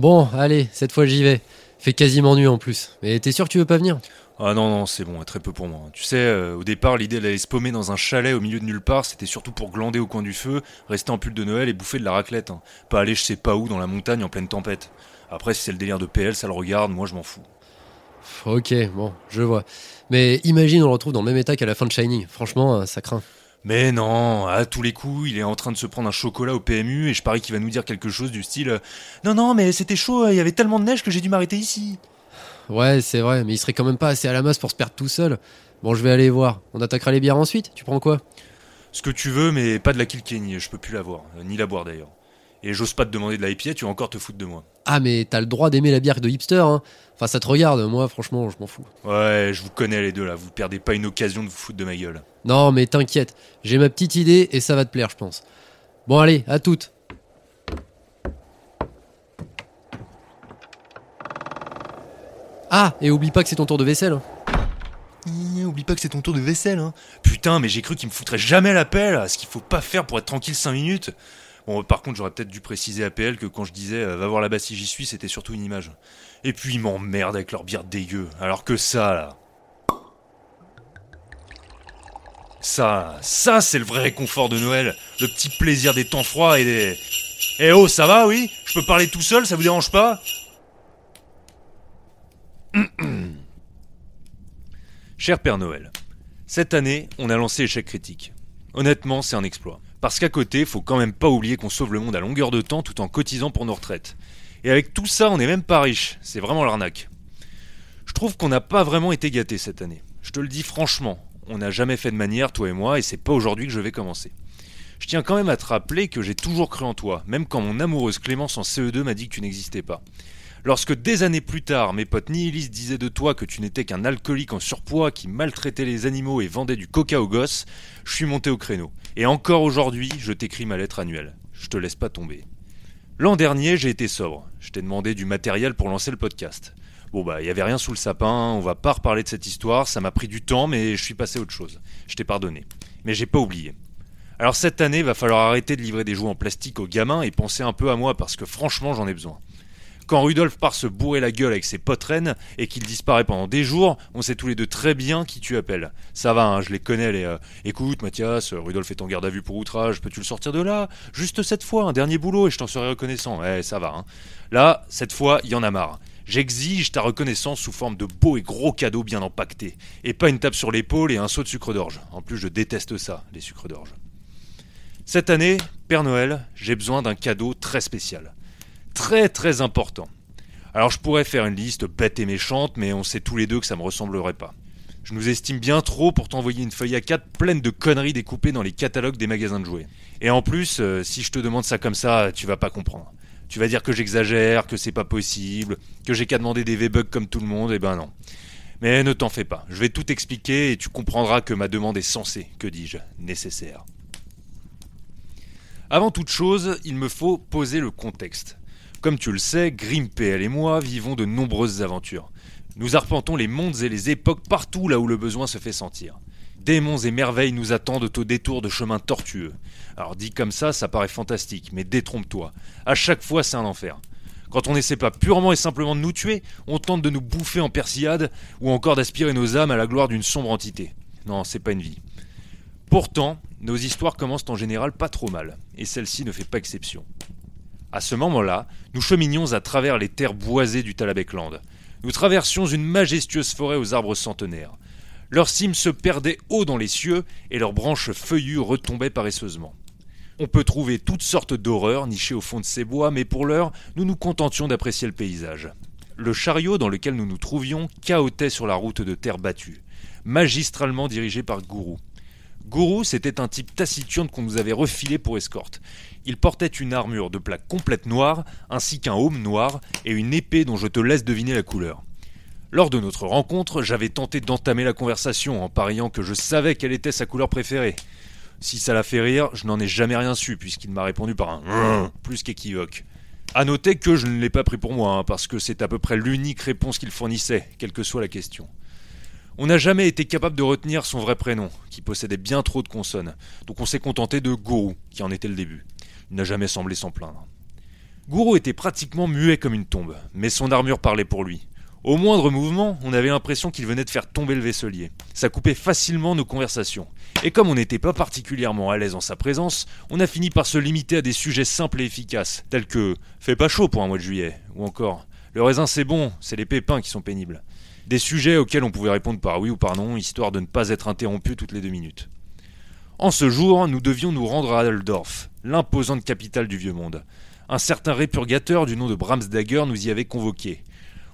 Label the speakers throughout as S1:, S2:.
S1: Bon, allez, cette fois j'y vais. Fait quasiment nuit en plus. Mais t'es sûr que tu veux pas venir?
S2: Ah non, non, c'est bon, très peu pour moi. Tu sais, euh, au départ, l'idée d'aller se paumer dans un chalet au milieu de nulle part, c'était surtout pour glander au coin du feu, rester en pull de Noël et bouffer de la raclette. hein. Pas aller je sais pas où dans la montagne en pleine tempête. Après, si c'est le délire de PL, ça le regarde, moi je m'en fous.
S1: Ok, bon, je vois. Mais imagine on le retrouve dans le même état qu'à la fin de Shining. Franchement, euh, ça craint.
S2: Mais non, à tous les coups, il est en train de se prendre un chocolat au PMU et je parie qu'il va nous dire quelque chose du style Non, non, mais c'était chaud, il y avait tellement de neige que j'ai dû m'arrêter ici.
S1: Ouais, c'est vrai, mais il serait quand même pas assez à la masse pour se perdre tout seul. Bon, je vais aller voir. On attaquera les bières ensuite. Tu prends quoi?
S2: Ce que tu veux, mais pas de la Kilkenny, je peux plus la voir, ni la boire d'ailleurs. Et j'ose pas te demander de la IPA, tu vas encore te foutre de moi.
S1: Ah, mais t'as le droit d'aimer la bière de hipster, hein. Enfin, ça te regarde. Moi, franchement, je m'en fous.
S2: Ouais, je vous connais les deux là, vous perdez pas une occasion de vous foutre de ma gueule.
S1: Non, mais t'inquiète. J'ai ma petite idée et ça va te plaire, je pense. Bon, allez, à toutes. Ah, et oublie pas que c'est ton tour de vaisselle. hein.
S2: Oublie pas que c'est ton tour de vaisselle, hein. Putain, mais j'ai cru qu'il me foutrait jamais la pelle, ce qu'il faut pas faire pour être tranquille 5 minutes. Bon, par contre, j'aurais peut-être dû préciser à PL que quand je disais euh, va voir là-bas si j'y suis, c'était surtout une image. Et puis ils m'emmerdent avec leur bière dégueu, alors que ça, là. Ça, ça, c'est le vrai réconfort de Noël. Le petit plaisir des temps froids et des. Eh oh, ça va, oui? Je peux parler tout seul, ça vous dérange pas? Cher Père Noël, cette année, on a lancé Échec Critique. Honnêtement, c'est un exploit. Parce qu'à côté, faut quand même pas oublier qu'on sauve le monde à longueur de temps tout en cotisant pour nos retraites. Et avec tout ça, on n'est même pas riche. C'est vraiment l'arnaque. Je trouve qu'on n'a pas vraiment été gâtés cette année. Je te le dis franchement, on n'a jamais fait de manière, toi et moi, et c'est pas aujourd'hui que je vais commencer. Je tiens quand même à te rappeler que j'ai toujours cru en toi, même quand mon amoureuse Clémence en CE2 m'a dit que tu n'existais pas. Lorsque des années plus tard, mes potes nihilistes disaient de toi que tu n'étais qu'un alcoolique en surpoids qui maltraitait les animaux et vendait du coca aux gosses, je suis monté au créneau. Et encore aujourd'hui, je t'écris ma lettre annuelle. Je te laisse pas tomber. L'an dernier, j'ai été sobre. Je t'ai demandé du matériel pour lancer le podcast. Bon bah, il y avait rien sous le sapin, on va pas reparler de cette histoire, ça m'a pris du temps, mais je suis passé à autre chose. Je t'ai pardonné. Mais j'ai pas oublié. Alors cette année, va falloir arrêter de livrer des jouets en plastique aux gamins et penser un peu à moi parce que franchement, j'en ai besoin. Quand Rudolf part se bourrer la gueule avec ses potes et qu'il disparaît pendant des jours, on sait tous les deux très bien qui tu appelles. Ça va, hein, je les connais les. euh, Écoute, Mathias, euh, Rudolf est en garde à vue pour outrage, peux-tu le sortir de là? Juste cette fois, un dernier boulot et je t'en serai reconnaissant. Ouais, ça va. Hein. Là, cette fois, il y en a marre. J'exige ta reconnaissance sous forme de beaux et gros cadeaux bien empaquetés. Et pas une tape sur l'épaule et un seau de sucre d'orge. En plus, je déteste ça, les sucres d'orge. Cette année, Père Noël, j'ai besoin d'un cadeau très spécial. Très très important. Alors je pourrais faire une liste bête et méchante, mais on sait tous les deux que ça me ressemblerait pas. Je nous estime bien trop pour t'envoyer une feuille A4 pleine de conneries découpées dans les catalogues des magasins de jouets. Et en plus, euh, si je te demande ça comme ça, tu vas pas comprendre. Tu vas dire que j'exagère, que c'est pas possible, que j'ai qu'à demander des V-Bucks comme tout le monde, et ben non. Mais ne t'en fais pas, je vais tout expliquer et tu comprendras que ma demande est censée, que dis-je, nécessaire. Avant toute chose, il me faut poser le contexte. Comme tu le sais, Grim PL et moi vivons de nombreuses aventures. Nous arpentons les mondes et les époques partout là où le besoin se fait sentir. Démons et merveilles nous attendent au détour de chemins tortueux. Alors dit comme ça, ça paraît fantastique, mais détrompe-toi. À chaque fois, c'est un enfer. Quand on n'essaie pas purement et simplement de nous tuer, on tente de nous bouffer en persillade ou encore d'aspirer nos âmes à la gloire d'une sombre entité. Non, c'est pas une vie. Pourtant, nos histoires commencent en général pas trop mal, et celle-ci ne fait pas exception. À ce moment-là, nous cheminions à travers les terres boisées du Talabekland. Nous traversions une majestueuse forêt aux arbres centenaires. Leurs cimes se perdaient haut dans les cieux et leurs branches feuillues retombaient paresseusement. On peut trouver toutes sortes d'horreurs nichées au fond de ces bois, mais pour l'heure, nous nous contentions d'apprécier le paysage. Le chariot dans lequel nous nous trouvions cahotait sur la route de terre battue, magistralement dirigé par Gourou. Gourou, c'était un type taciturne qu'on nous avait refilé pour escorte. Il portait une armure de plaque complète noire, ainsi qu'un aume noir et une épée dont je te laisse deviner la couleur. Lors de notre rencontre, j'avais tenté d'entamer la conversation en pariant que je savais quelle était sa couleur préférée. Si ça l'a fait rire, je n'en ai jamais rien su puisqu'il m'a répondu par un plus qu'équivoque. À noter que je ne l'ai pas pris pour moi, hein, parce que c'est à peu près l'unique réponse qu'il fournissait, quelle que soit la question. On n'a jamais été capable de retenir son vrai prénom, qui possédait bien trop de consonnes, donc on s'est contenté de Gourou, qui en était le début. Il n'a jamais semblé s'en plaindre. Gourou était pratiquement muet comme une tombe, mais son armure parlait pour lui. Au moindre mouvement, on avait l'impression qu'il venait de faire tomber le vaisselier. Ça coupait facilement nos conversations. Et comme on n'était pas particulièrement à l'aise en sa présence, on a fini par se limiter à des sujets simples et efficaces, tels que Fais pas chaud pour un mois de juillet, ou encore Le raisin c'est bon, c'est les pépins qui sont pénibles. Des sujets auxquels on pouvait répondre par oui ou par non, histoire de ne pas être interrompu toutes les deux minutes. En ce jour, nous devions nous rendre à Aldorf, l'imposante capitale du Vieux Monde. Un certain répurgateur du nom de Bramsdagger nous y avait convoqués.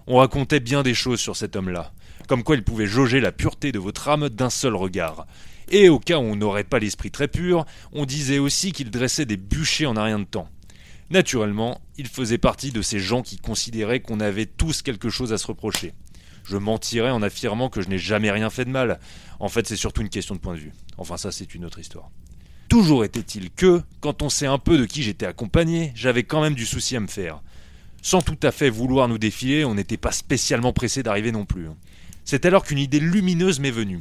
S2: On racontait bien des choses sur cet homme-là, comme quoi il pouvait jauger la pureté de votre âme d'un seul regard. Et au cas où on n'aurait pas l'esprit très pur, on disait aussi qu'il dressait des bûchers en un rien de temps. Naturellement, il faisait partie de ces gens qui considéraient qu'on avait tous quelque chose à se reprocher. Je mentirais en affirmant que je n'ai jamais rien fait de mal. En fait, c'est surtout une question de point de vue. Enfin, ça, c'est une autre histoire. Toujours était-il que, quand on sait un peu de qui j'étais accompagné, j'avais quand même du souci à me faire. Sans tout à fait vouloir nous défiler, on n'était pas spécialement pressé d'arriver non plus. C'est alors qu'une idée lumineuse m'est venue.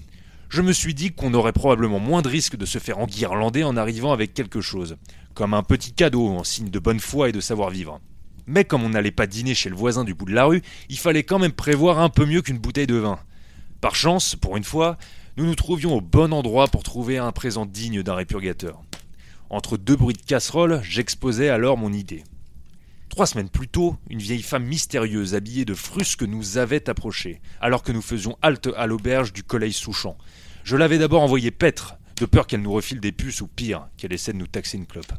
S2: Je me suis dit qu'on aurait probablement moins de risques de se faire enguirlander en arrivant avec quelque chose, comme un petit cadeau en signe de bonne foi et de savoir-vivre. Mais comme on n'allait pas dîner chez le voisin du bout de la rue, il fallait quand même prévoir un peu mieux qu'une bouteille de vin. Par chance, pour une fois, nous nous trouvions au bon endroit pour trouver un présent digne d'un répurgateur. Entre deux bruits de casserole, j'exposais alors mon idée. Trois semaines plus tôt, une vieille femme mystérieuse habillée de frusque nous avait approchés, alors que nous faisions halte à l'auberge du collège Souchon. Je l'avais d'abord envoyée paître, de peur qu'elle nous refile des puces ou pire, qu'elle essaie de nous taxer une clope.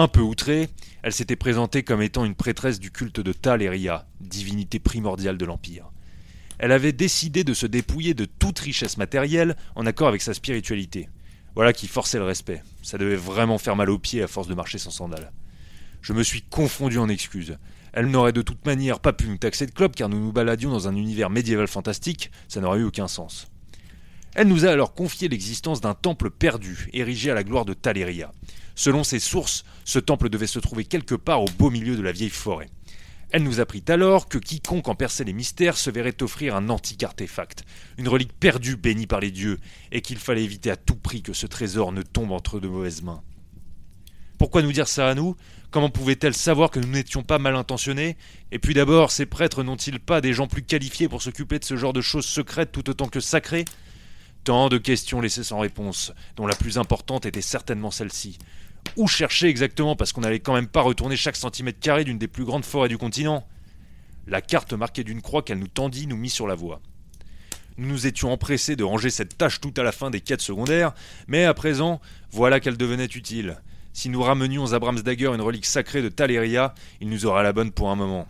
S2: Un peu outrée, elle s'était présentée comme étant une prêtresse du culte de Taleria, divinité primordiale de l'Empire. Elle avait décidé de se dépouiller de toute richesse matérielle en accord avec sa spiritualité. Voilà qui forçait le respect. Ça devait vraiment faire mal aux pieds à force de marcher sans sandales. Je me suis confondu en excuses. Elle n'aurait de toute manière pas pu nous taxer de club car nous nous baladions dans un univers médiéval fantastique, ça n'aurait eu aucun sens. Elle nous a alors confié l'existence d'un temple perdu, érigé à la gloire de Taleria. Selon ses sources, ce temple devait se trouver quelque part au beau milieu de la vieille forêt. Elle nous apprit alors que quiconque en perçait les mystères se verrait offrir un antique artefact, une relique perdue bénie par les dieux, et qu'il fallait éviter à tout prix que ce trésor ne tombe entre de mauvaises mains. Pourquoi nous dire ça à nous? Comment pouvait-elle savoir que nous n'étions pas mal intentionnés? Et puis d'abord, ces prêtres n'ont-ils pas des gens plus qualifiés pour s'occuper de ce genre de choses secrètes tout autant que sacrées? Tant de questions laissées sans réponse, dont la plus importante était certainement celle-ci. Où chercher exactement parce qu'on n'allait quand même pas retourner chaque centimètre carré d'une des plus grandes forêts du continent? La carte marquée d'une croix qu'elle nous tendit nous mit sur la voie. Nous nous étions empressés de ranger cette tâche tout à la fin des quêtes secondaires, mais à présent, voilà qu'elle devenait utile. Si nous ramenions à Bramsdagger une relique sacrée de Taleria, il nous aura la bonne pour un moment.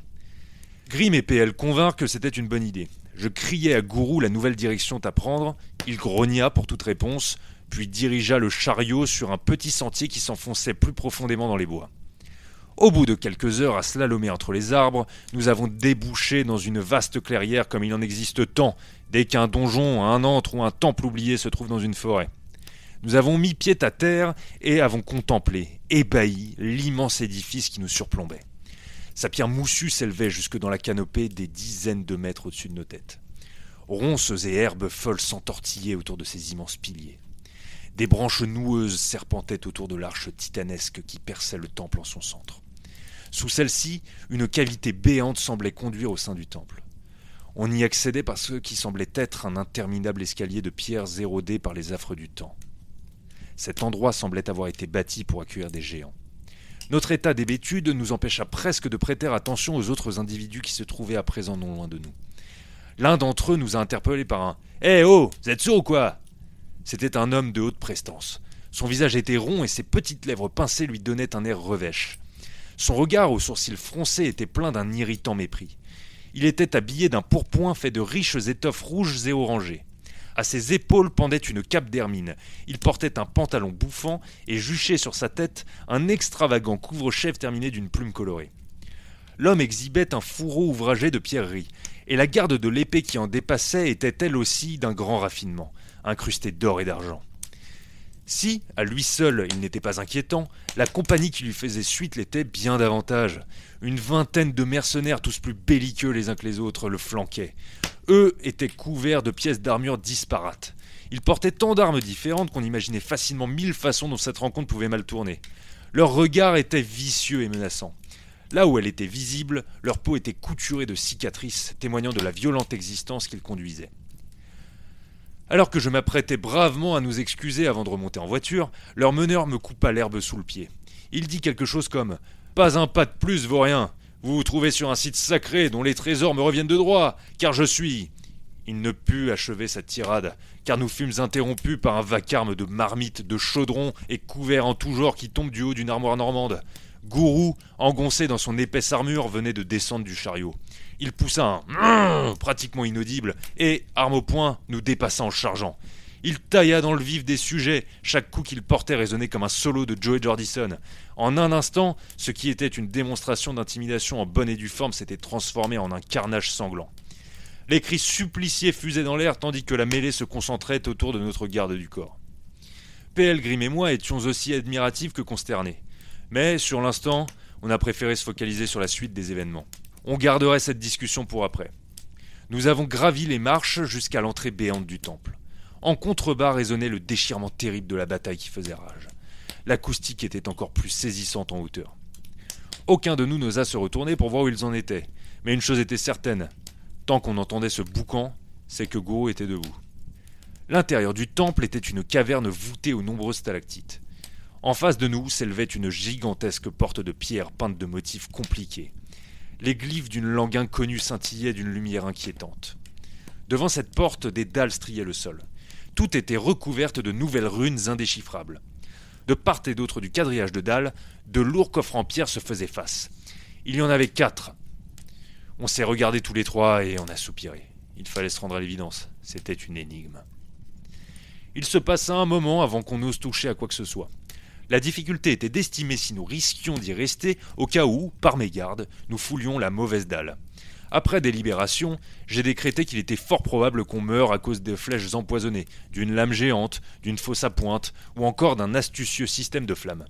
S2: Grim et PL convinrent que c'était une bonne idée. Je criai à Gourou la nouvelle direction à prendre, il grogna pour toute réponse, puis dirigea le chariot sur un petit sentier qui s'enfonçait plus profondément dans les bois. Au bout de quelques heures à slalomer entre les arbres, nous avons débouché dans une vaste clairière comme il en existe tant, dès qu'un donjon, un antre ou un temple oublié se trouve dans une forêt. Nous avons mis pied à terre et avons contemplé, ébahis, l'immense édifice qui nous surplombait. Sa pierre moussue s'élevait jusque dans la canopée des dizaines de mètres au-dessus de nos têtes. Ronces et herbes folles s'entortillaient autour de ces immenses piliers. Des branches noueuses serpentaient autour de l'arche titanesque qui perçait le temple en son centre. Sous celle-ci, une cavité béante semblait conduire au sein du temple. On y accédait par ce qui semblait être un interminable escalier de pierres érodées par les affres du temps. Cet endroit semblait avoir été bâti pour accueillir des géants. Notre état d'hébétude nous empêcha presque de prêter attention aux autres individus qui se trouvaient à présent non loin de nous. L'un d'entre eux nous a interpellés par un Eh oh Vous êtes sourd ou quoi? C'était un homme de haute prestance. Son visage était rond et ses petites lèvres pincées lui donnaient un air revêche. Son regard aux sourcils froncés était plein d'un irritant mépris. Il était habillé d'un pourpoint fait de riches étoffes rouges et orangées. À ses épaules pendait une cape d'hermine. Il portait un pantalon bouffant et juchait sur sa tête un extravagant couvre-chef terminé d'une plume colorée. L'homme exhibait un fourreau ouvragé de pierreries, et la garde de l'épée qui en dépassait était elle aussi d'un grand raffinement, incrustée d'or et d'argent. Si, à lui seul, il n'était pas inquiétant, la compagnie qui lui faisait suite l'était bien davantage. Une vingtaine de mercenaires, tous plus belliqueux les uns que les autres, le flanquaient. Eux étaient couverts de pièces d'armure disparates. Ils portaient tant d'armes différentes qu'on imaginait facilement mille façons dont cette rencontre pouvait mal tourner. Leur regard était vicieux et menaçant. Là où elle était visible, leur peau était couturée de cicatrices, témoignant de la violente existence qu'ils conduisaient. Alors que je m'apprêtais bravement à nous excuser avant de remonter en voiture, leur meneur me coupa l'herbe sous le pied. Il dit quelque chose comme Pas un pas de plus vaut rien. Vous vous trouvez sur un site sacré dont les trésors me reviennent de droit, car je suis. Il ne put achever sa tirade, car nous fûmes interrompus par un vacarme de marmites, de chaudrons et couverts en tout genre qui tombent du haut d'une armoire normande. Gourou, engoncé dans son épaisse armure, venait de descendre du chariot. Il poussa un pratiquement inaudible et, arme au poing, nous dépassa en chargeant. Il tailla dans le vif des sujets, chaque coup qu'il portait résonnait comme un solo de Joey Jordison. En un instant, ce qui était une démonstration d'intimidation en bonne et due forme s'était transformé en un carnage sanglant. Les cris suppliciés fusaient dans l'air tandis que la mêlée se concentrait autour de notre garde du corps. PL Grim et moi étions aussi admiratifs que consternés. Mais, sur l'instant, on a préféré se focaliser sur la suite des événements. On garderait cette discussion pour après. Nous avons gravi les marches jusqu'à l'entrée béante du temple. En contrebas résonnait le déchirement terrible de la bataille qui faisait rage. L'acoustique était encore plus saisissante en hauteur. Aucun de nous n'osa se retourner pour voir où ils en étaient, mais une chose était certaine, tant qu'on entendait ce boucan, c'est que Goro était debout. L'intérieur du temple était une caverne voûtée aux nombreuses stalactites. En face de nous s'élevait une gigantesque porte de pierre peinte de motifs compliqués. Les glyphes d'une langue inconnue scintillaient d'une lumière inquiétante. Devant cette porte, des dalles striaient le sol. Tout était recouverte de nouvelles runes indéchiffrables. De part et d'autre du quadrillage de dalles, de lourds coffres en pierre se faisaient face. Il y en avait quatre. On s'est regardés tous les trois et on a soupiré. Il fallait se rendre à l'évidence. C'était une énigme. Il se passa un moment avant qu'on ose toucher à quoi que ce soit. La difficulté était d'estimer si nous risquions d'y rester au cas où, par mégarde, nous foulions la mauvaise dalle. Après délibération, j'ai décrété qu'il était fort probable qu'on meure à cause de flèches empoisonnées, d'une lame géante, d'une fosse à pointe, ou encore d'un astucieux système de flammes.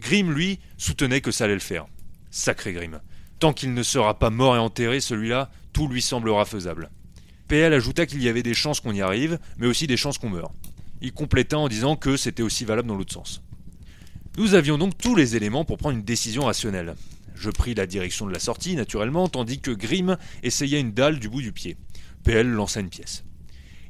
S2: Grimm, lui, soutenait que ça allait le faire. Sacré Grimm. Tant qu'il ne sera pas mort et enterré, celui-là, tout lui semblera faisable. PL ajouta qu'il y avait des chances qu'on y arrive, mais aussi des chances qu'on meure. Il compléta en disant que c'était aussi valable dans l'autre sens. Nous avions donc tous les éléments pour prendre une décision rationnelle. Je pris la direction de la sortie, naturellement, tandis que Grimm essayait une dalle du bout du pied. PL lança une pièce.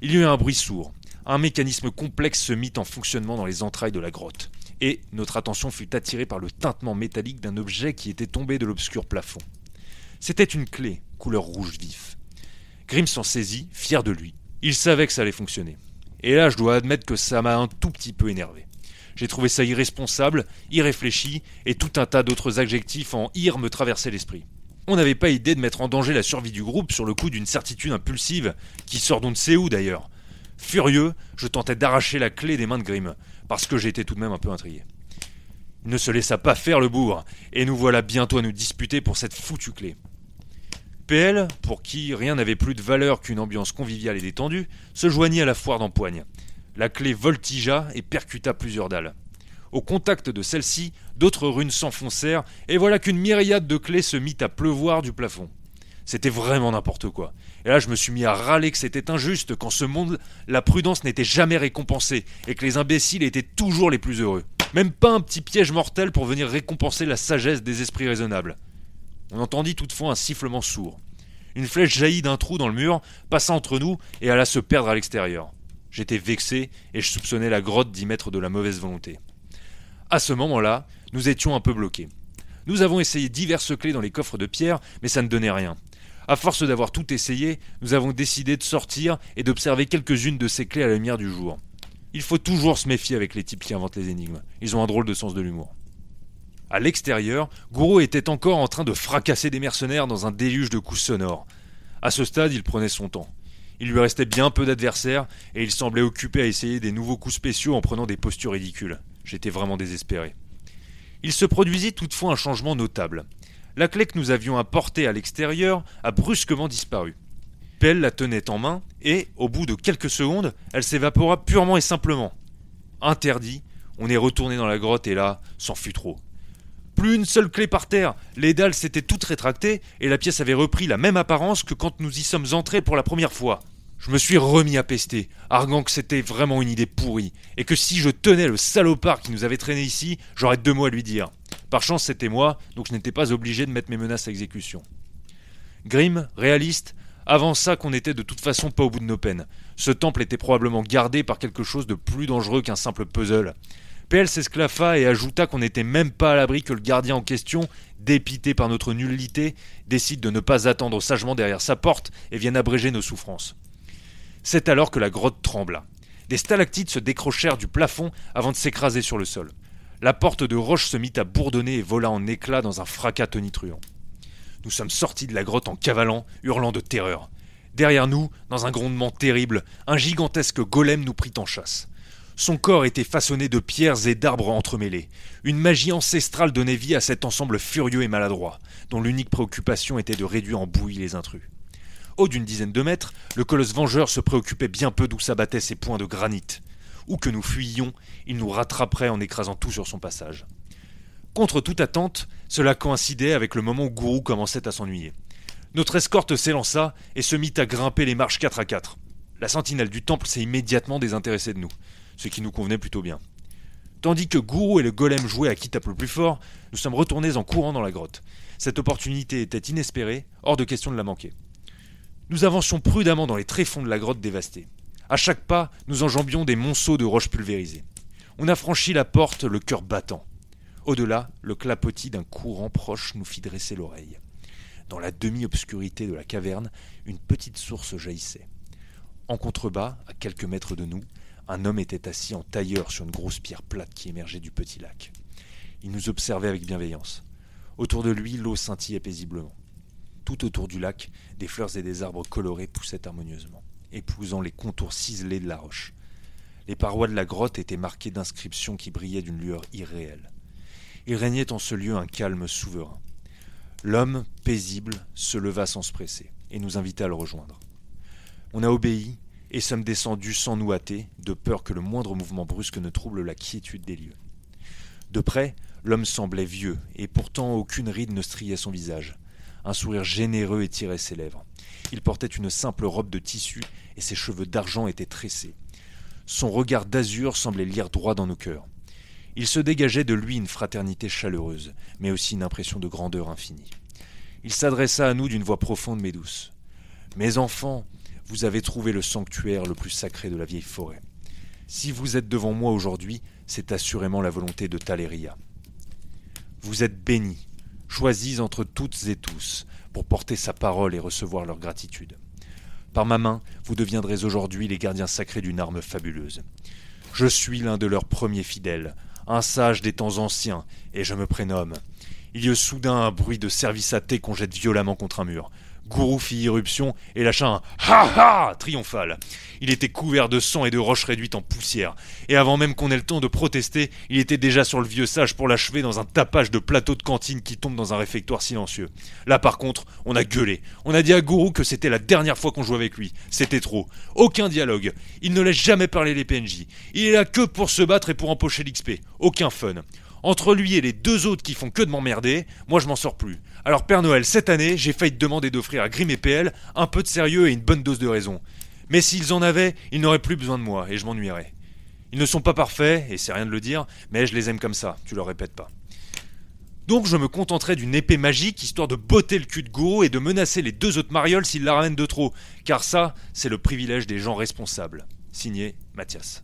S2: Il y eut un bruit sourd. Un mécanisme complexe se mit en fonctionnement dans les entrailles de la grotte, et notre attention fut attirée par le tintement métallique d'un objet qui était tombé de l'obscur plafond. C'était une clé, couleur rouge vif. Grimm s'en saisit, fier de lui. Il savait que ça allait fonctionner. Et là, je dois admettre que ça m'a un tout petit peu énervé. J'ai trouvé ça irresponsable, irréfléchi, et tout un tas d'autres adjectifs en ir me traversaient l'esprit. On n'avait pas idée de mettre en danger la survie du groupe sur le coup d'une certitude impulsive, qui sort d'on ne sait où d'ailleurs. Furieux, je tentais d'arracher la clé des mains de Grimm, parce que j'étais tout de même un peu intrigué. Il ne se laissa pas faire le bourg, et nous voilà bientôt à nous disputer pour cette foutue clé. PL, pour qui rien n'avait plus de valeur qu'une ambiance conviviale et détendue, se joignit à la foire d'empoigne. La clé voltigea et percuta plusieurs dalles. Au contact de celle-ci, d'autres runes s'enfoncèrent, et voilà qu'une myriade de clés se mit à pleuvoir du plafond. C'était vraiment n'importe quoi. Et là, je me suis mis à râler que c'était injuste qu'en ce monde, la prudence n'était jamais récompensée, et que les imbéciles étaient toujours les plus heureux. Même pas un petit piège mortel pour venir récompenser la sagesse des esprits raisonnables. On entendit toutefois un sifflement sourd. Une flèche jaillit d'un trou dans le mur, passa entre nous et alla se perdre à l'extérieur. J'étais vexé et je soupçonnais la grotte d'y mettre de la mauvaise volonté. À ce moment-là, nous étions un peu bloqués. Nous avons essayé diverses clés dans les coffres de pierre, mais ça ne donnait rien. À force d'avoir tout essayé, nous avons décidé de sortir et d'observer quelques-unes de ces clés à la lumière du jour. Il faut toujours se méfier avec les types qui inventent les énigmes. Ils ont un drôle de sens de l'humour. À l'extérieur, Gourou était encore en train de fracasser des mercenaires dans un déluge de coups sonores. À ce stade, il prenait son temps. Il lui restait bien peu d'adversaires, et il semblait occupé à essayer des nouveaux coups spéciaux en prenant des postures ridicules. J'étais vraiment désespéré. Il se produisit toutefois un changement notable. La clé que nous avions apportée à l'extérieur a brusquement disparu. Pell la tenait en main, et, au bout de quelques secondes, elle s'évapora purement et simplement. Interdit, on est retourné dans la grotte et là, c'en fut trop. Plus une seule clé par terre, les dalles s'étaient toutes rétractées et la pièce avait repris la même apparence que quand nous y sommes entrés pour la première fois. Je me suis remis à pester, arguant que c'était vraiment une idée pourrie, et que si je tenais le salopard qui nous avait traîné ici, j'aurais deux mots à lui dire. Par chance, c'était moi, donc je n'étais pas obligé de mettre mes menaces à exécution. Grim, réaliste, avança qu'on n'était de toute façon pas au bout de nos peines. Ce temple était probablement gardé par quelque chose de plus dangereux qu'un simple puzzle. PL s'esclaffa et ajouta qu'on n'était même pas à l'abri que le gardien en question, dépité par notre nullité, décide de ne pas attendre sagement derrière sa porte et vienne abréger nos souffrances. C'est alors que la grotte trembla. Des stalactites se décrochèrent du plafond avant de s'écraser sur le sol. La porte de roche se mit à bourdonner et vola en éclats dans un fracas tonitruant. Nous sommes sortis de la grotte en cavalant, hurlant de terreur. Derrière nous, dans un grondement terrible, un gigantesque golem nous prit en chasse. Son corps était façonné de pierres et d'arbres entremêlés. Une magie ancestrale donnait vie à cet ensemble furieux et maladroit, dont l'unique préoccupation était de réduire en bouillie les intrus. Haut d'une dizaine de mètres, le colosse vengeur se préoccupait bien peu d'où s'abattaient ses points de granit. Où que nous fuyions, il nous rattraperait en écrasant tout sur son passage. Contre toute attente, cela coïncidait avec le moment où Gourou commençait à s'ennuyer. Notre escorte s'élança et se mit à grimper les marches quatre à quatre. La sentinelle du temple s'est immédiatement désintéressée de nous, ce qui nous convenait plutôt bien. Tandis que Gourou et le golem jouaient à qui tape le plus fort, nous sommes retournés en courant dans la grotte. Cette opportunité était inespérée, hors de question de la manquer. Nous avancions prudemment dans les tréfonds de la grotte dévastée. À chaque pas, nous enjambions des monceaux de roches pulvérisées. On a franchi la porte, le cœur battant. Au-delà, le clapotis d'un courant proche nous fit dresser l'oreille. Dans la demi-obscurité de la caverne, une petite source jaillissait. En contrebas, à quelques mètres de nous, un homme était assis en tailleur sur une grosse pierre plate qui émergeait du petit lac. Il nous observait avec bienveillance. Autour de lui, l'eau scintillait paisiblement. Tout autour du lac, des fleurs et des arbres colorés poussaient harmonieusement, épousant les contours ciselés de la roche. Les parois de la grotte étaient marquées d'inscriptions qui brillaient d'une lueur irréelle. Il régnait en ce lieu un calme souverain. L'homme, paisible, se leva sans se presser, et nous invita à le rejoindre. On a obéi, et sommes descendus sans nous hâter, de peur que le moindre mouvement brusque ne trouble la quiétude des lieux. De près, l'homme semblait vieux, et pourtant aucune ride ne striait son visage. Un sourire généreux étirait ses lèvres. Il portait une simple robe de tissu, et ses cheveux d'argent étaient tressés. Son regard d'azur semblait lire droit dans nos cœurs. Il se dégageait de lui une fraternité chaleureuse, mais aussi une impression de grandeur infinie. Il s'adressa à nous d'une voix profonde mais douce. Mes enfants, vous avez trouvé le sanctuaire le plus sacré de la vieille forêt. Si vous êtes devant moi aujourd'hui, c'est assurément la volonté de Taléria. Vous êtes bénis, choisis entre toutes et tous, pour porter sa parole et recevoir leur gratitude. Par ma main, vous deviendrez aujourd'hui les gardiens sacrés d'une arme fabuleuse. Je suis l'un de leurs premiers fidèles, un sage des temps anciens, et je me prénomme. Il y eut soudain un bruit de service à thé qu'on jette violemment contre un mur. Gourou fit irruption et lâcha un ha ha triomphal. Il était couvert de sang et de roches réduites en poussière, et avant même qu'on ait le temps de protester, il était déjà sur le vieux sage pour l'achever dans un tapage de plateau de cantine qui tombe dans un réfectoire silencieux. Là par contre, on a gueulé. On a dit à Gourou que c'était la dernière fois qu'on jouait avec lui. C'était trop. Aucun dialogue. Il ne laisse jamais parler les PNJ. Il est là que pour se battre et pour empocher l'XP. Aucun fun. Entre lui et les deux autres qui font que de m'emmerder, moi je m'en sors plus. Alors Père Noël, cette année, j'ai failli te demander d'offrir à Grim et PL un peu de sérieux et une bonne dose de raison. Mais s'ils en avaient, ils n'auraient plus besoin de moi et je m'ennuierais. Ils ne sont pas parfaits, et c'est rien de le dire, mais je les aime comme ça, tu leur répètes pas. Donc je me contenterai d'une épée magique histoire de botter le cul de Gourou et de menacer les deux autres marioles s'ils la ramènent de trop, car ça, c'est le privilège des gens responsables. Signé Mathias.